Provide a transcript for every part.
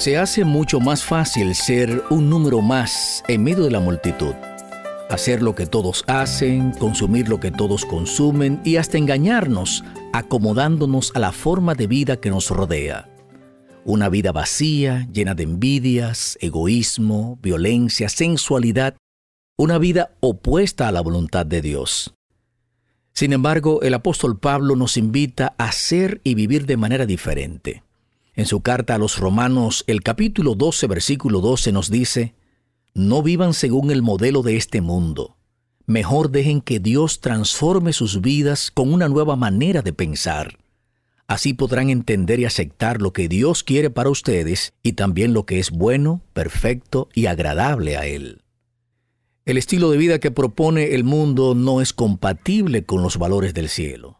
Se hace mucho más fácil ser un número más en medio de la multitud. Hacer lo que todos hacen, consumir lo que todos consumen y hasta engañarnos, acomodándonos a la forma de vida que nos rodea. Una vida vacía, llena de envidias, egoísmo, violencia, sensualidad. Una vida opuesta a la voluntad de Dios. Sin embargo, el apóstol Pablo nos invita a ser y vivir de manera diferente. En su carta a los Romanos, el capítulo 12, versículo 12 nos dice, No vivan según el modelo de este mundo. Mejor dejen que Dios transforme sus vidas con una nueva manera de pensar. Así podrán entender y aceptar lo que Dios quiere para ustedes y también lo que es bueno, perfecto y agradable a Él. El estilo de vida que propone el mundo no es compatible con los valores del cielo.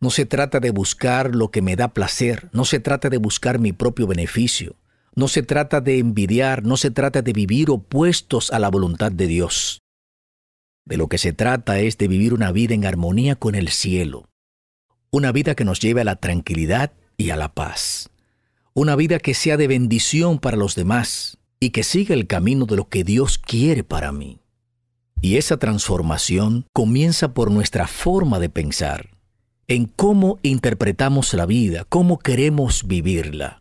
No se trata de buscar lo que me da placer, no se trata de buscar mi propio beneficio, no se trata de envidiar, no se trata de vivir opuestos a la voluntad de Dios. De lo que se trata es de vivir una vida en armonía con el cielo, una vida que nos lleve a la tranquilidad y a la paz, una vida que sea de bendición para los demás y que siga el camino de lo que Dios quiere para mí. Y esa transformación comienza por nuestra forma de pensar en cómo interpretamos la vida, cómo queremos vivirla.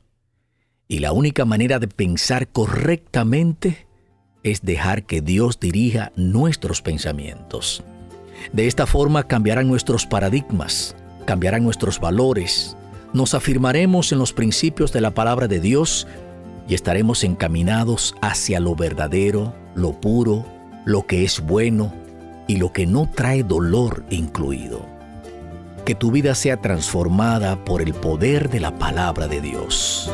Y la única manera de pensar correctamente es dejar que Dios dirija nuestros pensamientos. De esta forma cambiarán nuestros paradigmas, cambiarán nuestros valores, nos afirmaremos en los principios de la palabra de Dios y estaremos encaminados hacia lo verdadero, lo puro, lo que es bueno y lo que no trae dolor incluido que tu vida sea transformada por el poder de la palabra de Dios.